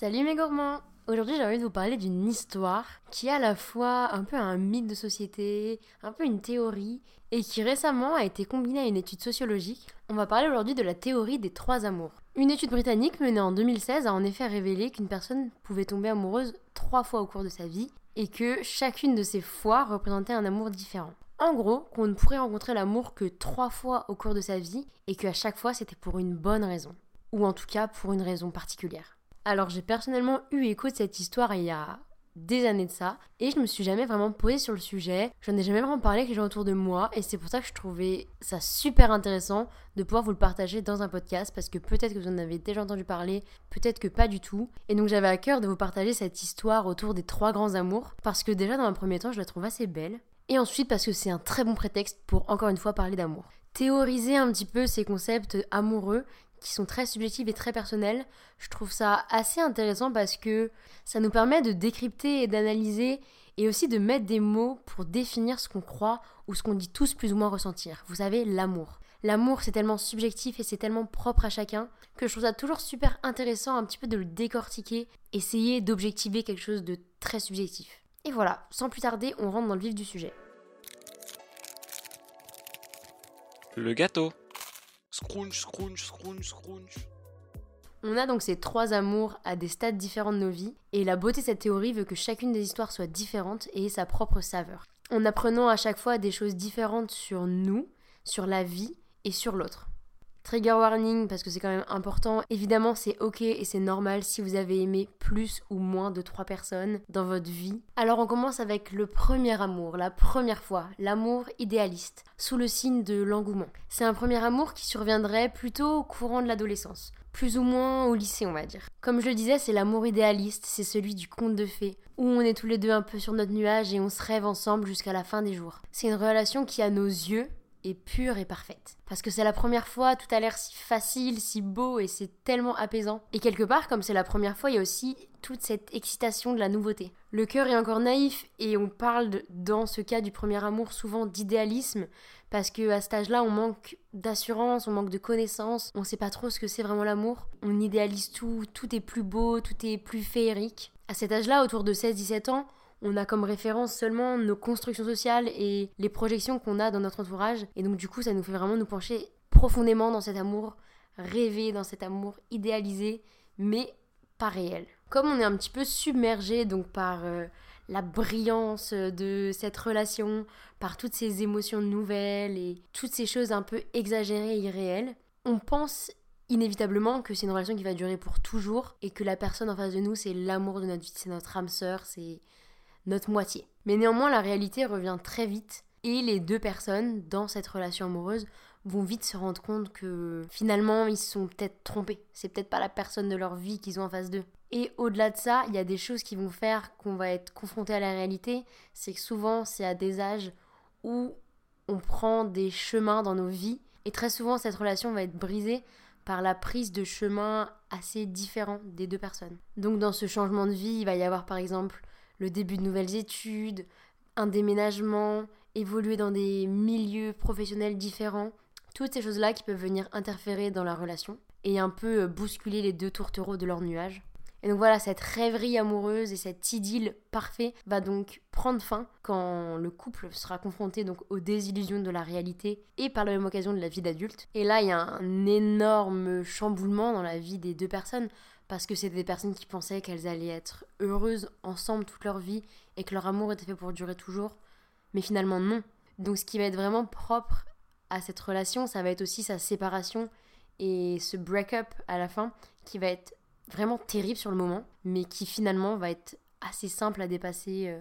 Salut mes gourmands Aujourd'hui j'ai envie de vous parler d'une histoire qui est à la fois un peu un mythe de société, un peu une théorie, et qui récemment a été combinée à une étude sociologique. On va parler aujourd'hui de la théorie des trois amours. Une étude britannique menée en 2016 a en effet révélé qu'une personne pouvait tomber amoureuse trois fois au cours de sa vie, et que chacune de ces fois représentait un amour différent. En gros, qu'on ne pourrait rencontrer l'amour que trois fois au cours de sa vie, et qu'à chaque fois c'était pour une bonne raison. Ou en tout cas pour une raison particulière. Alors j'ai personnellement eu écho de cette histoire il y a des années de ça et je me suis jamais vraiment posée sur le sujet, j'en ai jamais vraiment parlé avec les gens autour de moi et c'est pour ça que je trouvais ça super intéressant de pouvoir vous le partager dans un podcast parce que peut-être que vous en avez déjà entendu parler, peut-être que pas du tout et donc j'avais à cœur de vous partager cette histoire autour des trois grands amours parce que déjà dans un premier temps je la trouve assez belle et ensuite parce que c'est un très bon prétexte pour encore une fois parler d'amour. Théoriser un petit peu ces concepts amoureux qui sont très subjectives et très personnelles. Je trouve ça assez intéressant parce que ça nous permet de décrypter et d'analyser et aussi de mettre des mots pour définir ce qu'on croit ou ce qu'on dit tous plus ou moins ressentir. Vous savez, l'amour. L'amour, c'est tellement subjectif et c'est tellement propre à chacun que je trouve ça toujours super intéressant un petit peu de le décortiquer, essayer d'objectiver quelque chose de très subjectif. Et voilà, sans plus tarder, on rentre dans le vif du sujet. Le gâteau. On a donc ces trois amours à des stades différents de nos vies, et la beauté de cette théorie veut que chacune des histoires soit différente et ait sa propre saveur. En apprenant à chaque fois des choses différentes sur nous, sur la vie et sur l'autre. Trigger warning parce que c'est quand même important. Évidemment, c'est ok et c'est normal si vous avez aimé plus ou moins de trois personnes dans votre vie. Alors on commence avec le premier amour, la première fois, l'amour idéaliste, sous le signe de l'engouement. C'est un premier amour qui surviendrait plutôt au courant de l'adolescence. Plus ou moins au lycée, on va dire. Comme je le disais, c'est l'amour idéaliste, c'est celui du conte de fées, où on est tous les deux un peu sur notre nuage et on se rêve ensemble jusqu'à la fin des jours. C'est une relation qui, à nos yeux, est pure et parfaite. Parce que c'est la première fois, tout a l'air si facile, si beau et c'est tellement apaisant. Et quelque part, comme c'est la première fois, il y a aussi toute cette excitation de la nouveauté. Le cœur est encore naïf et on parle dans ce cas du premier amour souvent d'idéalisme parce que à cet âge-là, on manque d'assurance, on manque de connaissances, on sait pas trop ce que c'est vraiment l'amour. On idéalise tout, tout est plus beau, tout est plus féerique. À cet âge-là, autour de 16-17 ans, on a comme référence seulement nos constructions sociales et les projections qu'on a dans notre entourage. Et donc du coup, ça nous fait vraiment nous pencher profondément dans cet amour, rêver dans cet amour idéalisé, mais pas réel. Comme on est un petit peu submergé donc par euh, la brillance de cette relation, par toutes ces émotions nouvelles et toutes ces choses un peu exagérées et irréelles, on pense inévitablement que c'est une relation qui va durer pour toujours et que la personne en face de nous, c'est l'amour de notre vie, c'est notre âme sœur, c'est notre moitié. Mais néanmoins, la réalité revient très vite et les deux personnes dans cette relation amoureuse vont vite se rendre compte que finalement ils se sont peut-être trompés. C'est peut-être pas la personne de leur vie qu'ils ont en face d'eux. Et au-delà de ça, il y a des choses qui vont faire qu'on va être confronté à la réalité. C'est que souvent c'est à des âges où on prend des chemins dans nos vies et très souvent cette relation va être brisée par la prise de chemins assez différents des deux personnes. Donc dans ce changement de vie, il va y avoir par exemple le début de nouvelles études, un déménagement, évoluer dans des milieux professionnels différents, toutes ces choses-là qui peuvent venir interférer dans la relation et un peu euh, bousculer les deux tourtereaux de leur nuage. Et donc voilà, cette rêverie amoureuse et cette idylle parfait va donc prendre fin quand le couple sera confronté donc aux désillusions de la réalité et par la même occasion de la vie d'adulte. Et là, il y a un énorme chamboulement dans la vie des deux personnes parce que c'était des personnes qui pensaient qu'elles allaient être heureuses ensemble toute leur vie et que leur amour était fait pour durer toujours. Mais finalement non. Donc ce qui va être vraiment propre à cette relation, ça va être aussi sa séparation et ce break-up à la fin qui va être vraiment terrible sur le moment, mais qui finalement va être assez simple à dépasser euh,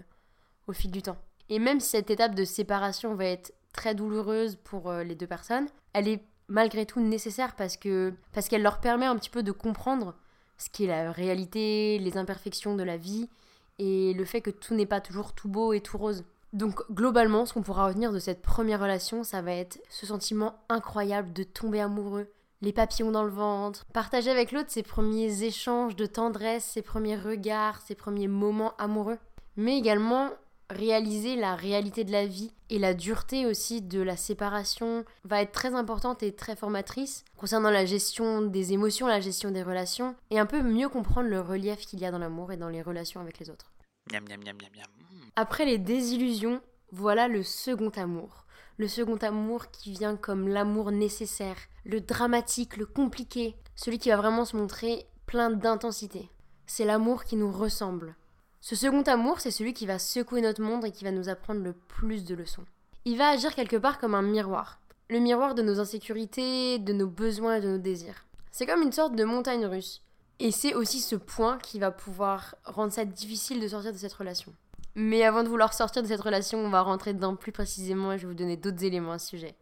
au fil du temps. Et même si cette étape de séparation va être très douloureuse pour euh, les deux personnes, elle est malgré tout nécessaire parce que parce qu'elle leur permet un petit peu de comprendre ce qui est la réalité, les imperfections de la vie et le fait que tout n'est pas toujours tout beau et tout rose. Donc globalement, ce qu'on pourra retenir de cette première relation, ça va être ce sentiment incroyable de tomber amoureux, les papillons dans le ventre, partager avec l'autre ses premiers échanges de tendresse, ses premiers regards, ses premiers moments amoureux, mais également réaliser la réalité de la vie et la dureté aussi de la séparation va être très importante et très formatrice concernant la gestion des émotions, la gestion des relations et un peu mieux comprendre le relief qu'il y a dans l'amour et dans les relations avec les autres. Miam, miam, miam, miam, miam. Après les désillusions, voilà le second amour. Le second amour qui vient comme l'amour nécessaire, le dramatique, le compliqué, celui qui va vraiment se montrer plein d'intensité. C'est l'amour qui nous ressemble. Ce second amour, c'est celui qui va secouer notre monde et qui va nous apprendre le plus de leçons. Il va agir quelque part comme un miroir. Le miroir de nos insécurités, de nos besoins et de nos désirs. C'est comme une sorte de montagne russe. Et c'est aussi ce point qui va pouvoir rendre ça difficile de sortir de cette relation. Mais avant de vouloir sortir de cette relation, on va rentrer dedans plus précisément et je vais vous donner d'autres éléments à ce sujet.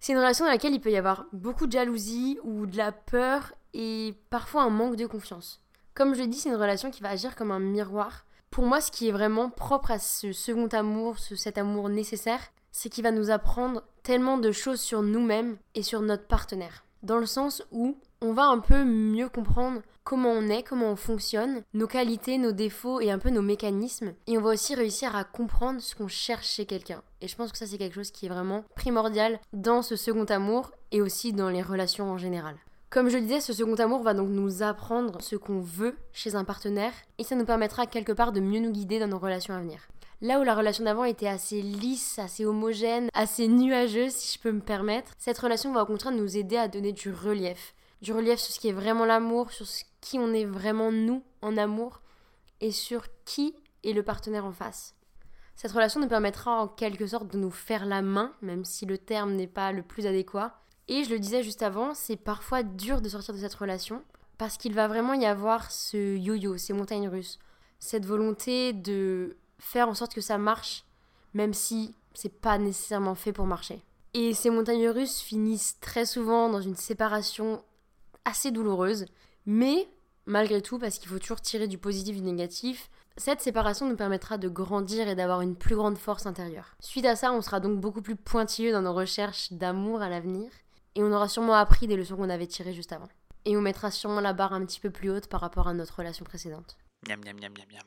C'est une relation dans laquelle il peut y avoir beaucoup de jalousie ou de la peur et parfois un manque de confiance. Comme je l'ai dit, c'est une relation qui va agir comme un miroir. Pour moi, ce qui est vraiment propre à ce second amour, ce, cet amour nécessaire, c'est qu'il va nous apprendre tellement de choses sur nous-mêmes et sur notre partenaire. Dans le sens où on va un peu mieux comprendre comment on est, comment on fonctionne, nos qualités, nos défauts et un peu nos mécanismes. Et on va aussi réussir à comprendre ce qu'on cherche chez quelqu'un. Et je pense que ça c'est quelque chose qui est vraiment primordial dans ce second amour et aussi dans les relations en général. Comme je le disais, ce second amour va donc nous apprendre ce qu'on veut chez un partenaire et ça nous permettra quelque part de mieux nous guider dans nos relations à venir. Là où la relation d'avant était assez lisse, assez homogène, assez nuageuse si je peux me permettre, cette relation va au contraire nous aider à donner du relief. Du relief sur ce qui est vraiment l'amour, sur ce qui on est vraiment nous en amour et sur qui est le partenaire en face. Cette relation nous permettra en quelque sorte de nous faire la main, même si le terme n'est pas le plus adéquat. Et je le disais juste avant, c'est parfois dur de sortir de cette relation parce qu'il va vraiment y avoir ce yo-yo, ces montagnes russes, cette volonté de faire en sorte que ça marche, même si c'est pas nécessairement fait pour marcher. Et ces montagnes russes finissent très souvent dans une séparation assez douloureuse, mais malgré tout, parce qu'il faut toujours tirer du positif du négatif, cette séparation nous permettra de grandir et d'avoir une plus grande force intérieure. Suite à ça, on sera donc beaucoup plus pointilleux dans nos recherches d'amour à l'avenir, et on aura sûrement appris des leçons qu'on avait tirées juste avant. Et on mettra sûrement la barre un petit peu plus haute par rapport à notre relation précédente. Miam, miam, miam, miam, miam.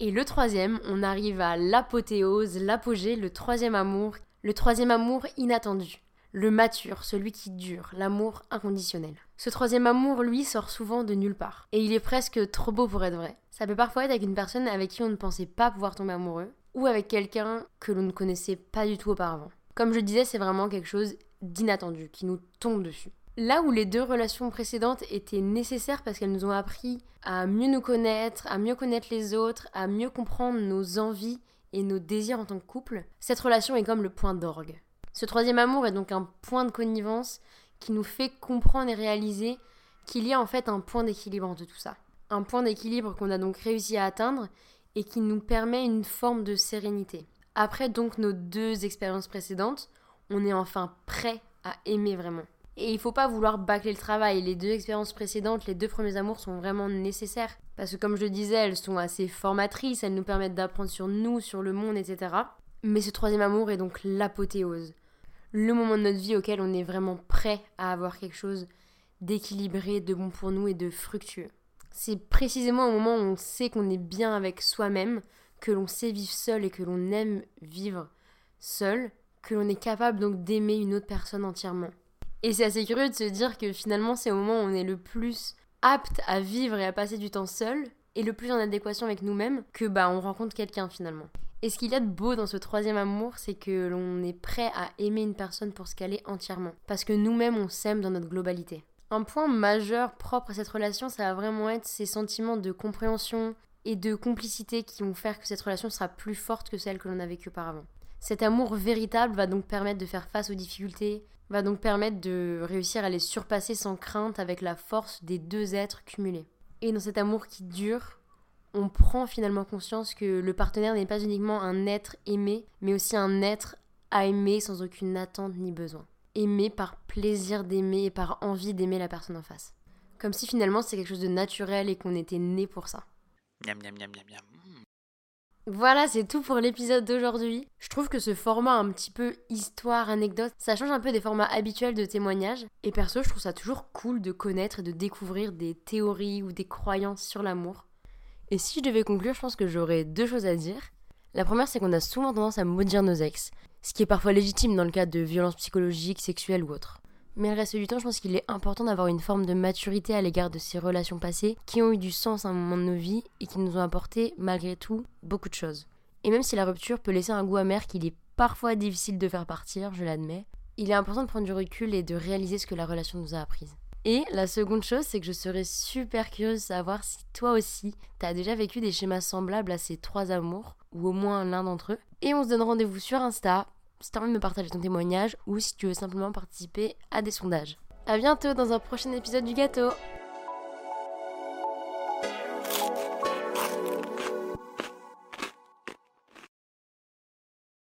Et le troisième, on arrive à l'apothéose, l'apogée, le troisième amour, le troisième amour inattendu le mature, celui qui dure, l'amour inconditionnel. Ce troisième amour, lui, sort souvent de nulle part. Et il est presque trop beau pour être vrai. Ça peut parfois être avec une personne avec qui on ne pensait pas pouvoir tomber amoureux, ou avec quelqu'un que l'on ne connaissait pas du tout auparavant. Comme je disais, c'est vraiment quelque chose d'inattendu, qui nous tombe dessus. Là où les deux relations précédentes étaient nécessaires parce qu'elles nous ont appris à mieux nous connaître, à mieux connaître les autres, à mieux comprendre nos envies et nos désirs en tant que couple, cette relation est comme le point d'orgue. Ce troisième amour est donc un point de connivence qui nous fait comprendre et réaliser qu'il y a en fait un point d'équilibre de tout ça. Un point d'équilibre qu'on a donc réussi à atteindre et qui nous permet une forme de sérénité. Après donc nos deux expériences précédentes, on est enfin prêt à aimer vraiment. Et il faut pas vouloir bâcler le travail. Les deux expériences précédentes, les deux premiers amours sont vraiment nécessaires. Parce que comme je le disais, elles sont assez formatrices, elles nous permettent d'apprendre sur nous, sur le monde, etc. Mais ce troisième amour est donc l'apothéose le moment de notre vie auquel on est vraiment prêt à avoir quelque chose d'équilibré, de bon pour nous et de fructueux. C'est précisément au moment où on sait qu'on est bien avec soi-même, que l'on sait vivre seul et que l'on aime vivre seul, que l'on est capable donc d'aimer une autre personne entièrement. Et c'est assez curieux de se dire que finalement c'est au moment où on est le plus apte à vivre et à passer du temps seul et le plus en adéquation avec nous-mêmes que bah on rencontre quelqu'un finalement. Et ce qu'il y a de beau dans ce troisième amour, c'est que l'on est prêt à aimer une personne pour ce qu'elle est entièrement. Parce que nous-mêmes, on s'aime dans notre globalité. Un point majeur propre à cette relation, ça va vraiment être ces sentiments de compréhension et de complicité qui vont faire que cette relation sera plus forte que celle que l'on a vécue auparavant. Cet amour véritable va donc permettre de faire face aux difficultés, va donc permettre de réussir à les surpasser sans crainte avec la force des deux êtres cumulés. Et dans cet amour qui dure, on prend finalement conscience que le partenaire n'est pas uniquement un être aimé, mais aussi un être à aimer sans aucune attente ni besoin. Aimer par plaisir d'aimer et par envie d'aimer la personne en face. Comme si finalement c'est quelque chose de naturel et qu'on était né pour ça. Miam, miam, miam, miam, miam. Voilà, c'est tout pour l'épisode d'aujourd'hui. Je trouve que ce format un petit peu histoire, anecdote, ça change un peu des formats habituels de témoignages. Et perso, je trouve ça toujours cool de connaître et de découvrir des théories ou des croyances sur l'amour. Et si je devais conclure, je pense que j'aurais deux choses à dire. La première, c'est qu'on a souvent tendance à maudire nos ex, ce qui est parfois légitime dans le cas de violences psychologiques, sexuelles ou autres. Mais le reste du temps, je pense qu'il est important d'avoir une forme de maturité à l'égard de ces relations passées qui ont eu du sens à un moment de nos vies et qui nous ont apporté, malgré tout, beaucoup de choses. Et même si la rupture peut laisser un goût amer qu'il est parfois difficile de faire partir, je l'admets, il est important de prendre du recul et de réaliser ce que la relation nous a appris. Et la seconde chose, c'est que je serais super curieuse de savoir si toi aussi, t'as déjà vécu des schémas semblables à ces trois amours, ou au moins l'un d'entre eux. Et on se donne rendez-vous sur Insta, si t'as envie de me partager ton témoignage, ou si tu veux simplement participer à des sondages. A bientôt dans un prochain épisode du gâteau